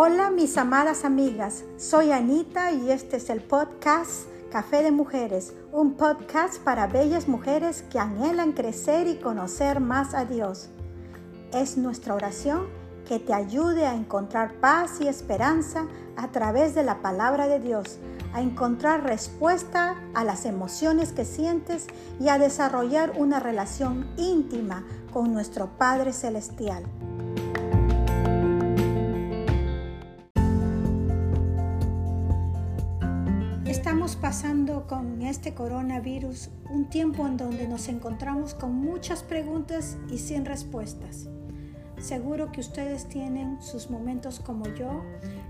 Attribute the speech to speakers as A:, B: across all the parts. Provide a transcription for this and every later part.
A: Hola mis amadas amigas, soy Anita y este es el podcast Café de Mujeres, un podcast para bellas mujeres que anhelan crecer y conocer más a Dios. Es nuestra oración que te ayude a encontrar paz y esperanza a través de la palabra de Dios, a encontrar respuesta a las emociones que sientes y a desarrollar una relación íntima con nuestro Padre Celestial. Pasando con este coronavirus un tiempo en donde nos encontramos con muchas preguntas y sin respuestas. Seguro que ustedes tienen sus momentos como yo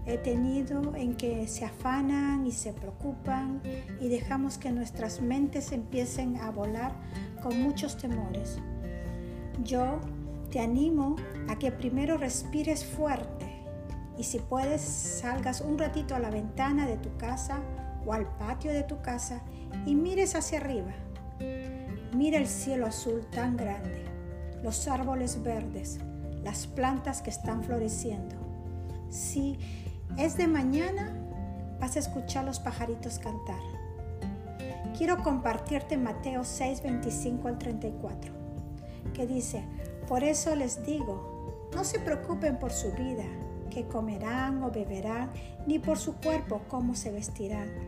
A: he tenido en que se afanan y se preocupan y dejamos que nuestras mentes empiecen a volar con muchos temores. Yo te animo a que primero respires fuerte y si puedes salgas un ratito a la ventana de tu casa o al patio de tu casa y mires hacia arriba. Mira el cielo azul tan grande, los árboles verdes, las plantas que están floreciendo. Si es de mañana, vas a escuchar los pajaritos cantar. Quiero compartirte Mateo 6, 25 al 34, que dice, por eso les digo, no se preocupen por su vida, que comerán o beberán, ni por su cuerpo, cómo se vestirán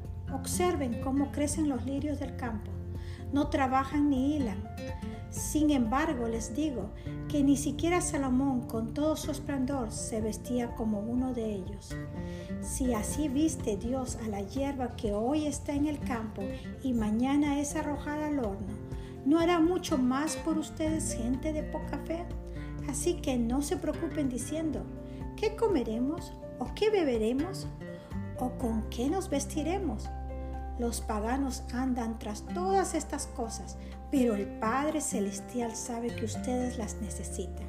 A: Observen cómo crecen los lirios del campo. No trabajan ni hilan. Sin embargo, les digo que ni siquiera Salomón, con todo su esplendor, se vestía como uno de ellos. Si así viste Dios a la hierba que hoy está en el campo y mañana es arrojada al horno, ¿no hará mucho más por ustedes, gente de poca fe? Así que no se preocupen diciendo, ¿qué comeremos? ¿O qué beberemos? ¿O con qué nos vestiremos? Los paganos andan tras todas estas cosas, pero el Padre Celestial sabe que ustedes las necesitan.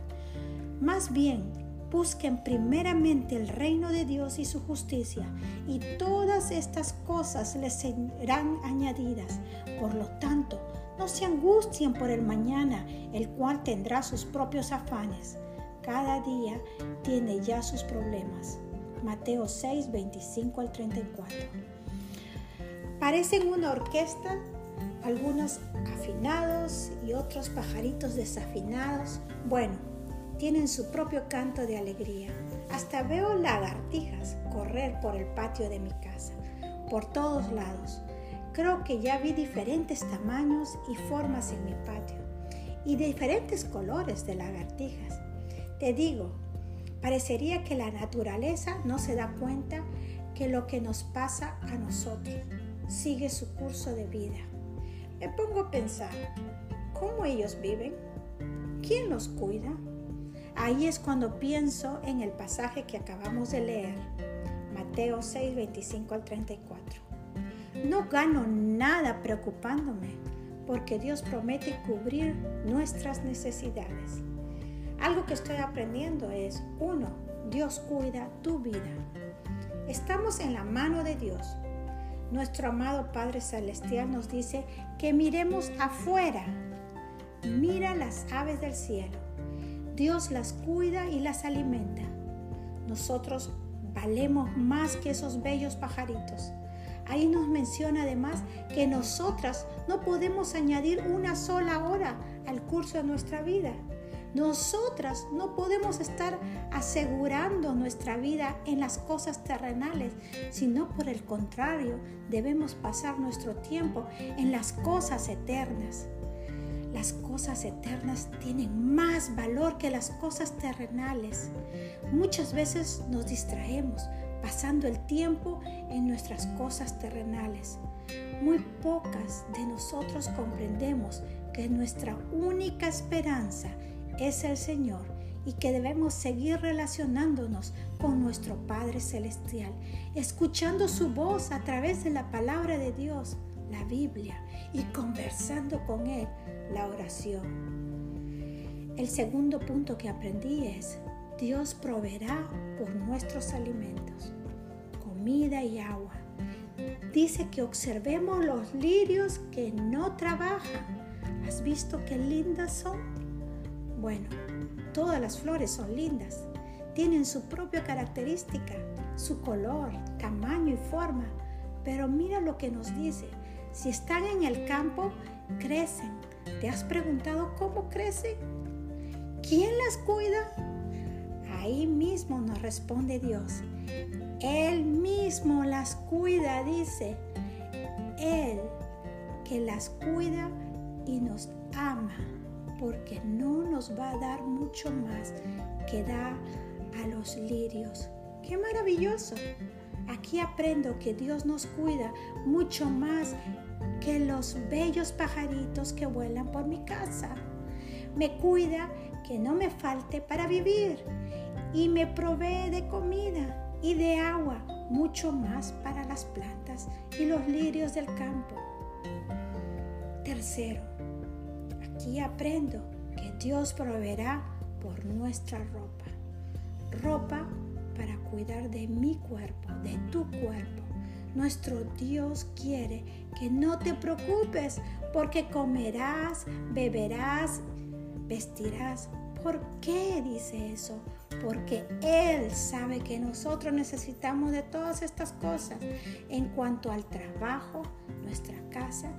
A: Más bien, busquen primeramente el reino de Dios y su justicia, y todas estas cosas les serán añadidas. Por lo tanto, no se angustien por el mañana, el cual tendrá sus propios afanes. Cada día tiene ya sus problemas. Mateo 6, 25 al 34. Parecen una orquesta, algunos afinados y otros pajaritos desafinados. Bueno, tienen su propio canto de alegría. Hasta veo lagartijas correr por el patio de mi casa, por todos lados. Creo que ya vi diferentes tamaños y formas en mi patio y diferentes colores de lagartijas. Te digo, parecería que la naturaleza no se da cuenta que lo que nos pasa a nosotros sigue su curso de vida. Me pongo a pensar, ¿cómo ellos viven? ¿Quién los cuida? Ahí es cuando pienso en el pasaje que acabamos de leer, Mateo 6, 25 al 34. No gano nada preocupándome, porque Dios promete cubrir nuestras necesidades. Algo que estoy aprendiendo es, uno, Dios cuida tu vida. Estamos en la mano de Dios nuestro amado Padre Celestial nos dice que miremos afuera. Mira las aves del cielo. Dios las cuida y las alimenta. Nosotros valemos más que esos bellos pajaritos. Ahí nos menciona además que nosotras no podemos añadir una sola hora al curso de nuestra vida. Nosotras no podemos estar asegurando nuestra vida en las cosas terrenales, sino por el contrario, debemos pasar nuestro tiempo en las cosas eternas. Las cosas eternas tienen más valor que las cosas terrenales. Muchas veces nos distraemos pasando el tiempo en nuestras cosas terrenales. Muy pocas de nosotros comprendemos que nuestra única esperanza es el Señor y que debemos seguir relacionándonos con nuestro Padre Celestial, escuchando su voz a través de la palabra de Dios, la Biblia, y conversando con Él, la oración. El segundo punto que aprendí es, Dios proveerá por nuestros alimentos, comida y agua. Dice que observemos los lirios que no trabajan. ¿Has visto qué lindas son? Bueno, todas las flores son lindas. Tienen su propia característica, su color, tamaño y forma. Pero mira lo que nos dice. Si están en el campo, crecen. ¿Te has preguntado cómo crecen? ¿Quién las cuida? Ahí mismo nos responde Dios. Él mismo las cuida, dice. Él que las cuida y nos ama, porque no nos va a dar mucho más que da a los lirios. ¡Qué maravilloso! Aquí aprendo que Dios nos cuida mucho más que los bellos pajaritos que vuelan por mi casa. Me cuida que no me falte para vivir y me provee de comida y de agua, mucho más para las plantas y los lirios del campo. Tercero, aquí aprendo que Dios proveerá por nuestra ropa. Ropa para cuidar de mi cuerpo, de tu cuerpo. Nuestro Dios quiere que no te preocupes porque comerás, beberás, vestirás. ¿Por qué dice eso? Porque Él sabe que nosotros necesitamos de todas estas cosas en cuanto al trabajo, nuestra casa,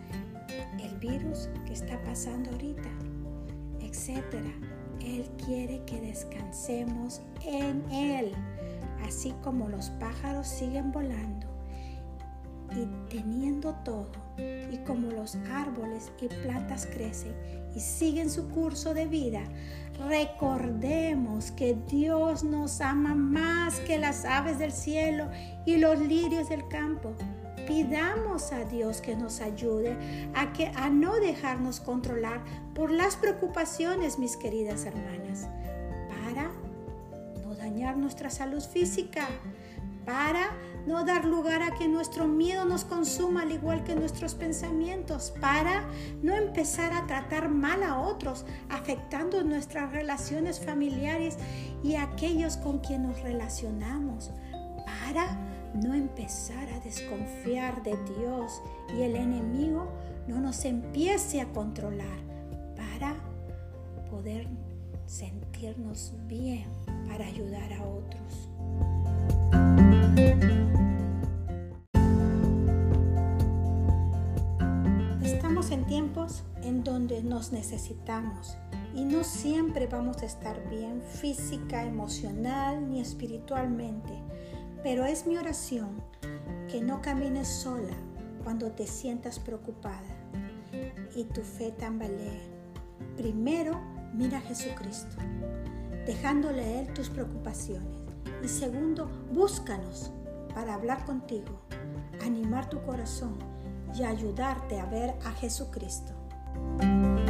A: el virus que está pasando ahorita, etc. Él quiere que descansemos en Él, así como los pájaros siguen volando teniendo todo, y como los árboles y plantas crecen y siguen su curso de vida, recordemos que Dios nos ama más que las aves del cielo y los lirios del campo. Pidamos a Dios que nos ayude a, que, a no dejarnos controlar por las preocupaciones, mis queridas hermanas, para no dañar nuestra salud física, para no dar lugar a que nuestro miedo nos consuma al igual que nuestros pensamientos, para no empezar a tratar mal a otros, afectando nuestras relaciones familiares y aquellos con quien nos relacionamos, para no empezar a desconfiar de Dios y el enemigo no nos empiece a controlar, para poder sentirnos bien, para ayudar a otros. Donde nos necesitamos y no siempre vamos a estar bien física, emocional ni espiritualmente, pero es mi oración que no camines sola cuando te sientas preocupada y tu fe tambalee. Primero, mira a Jesucristo, dejándole Él tus preocupaciones. Y segundo, búscanos para hablar contigo, animar tu corazón y ayudarte a ver a Jesucristo. Música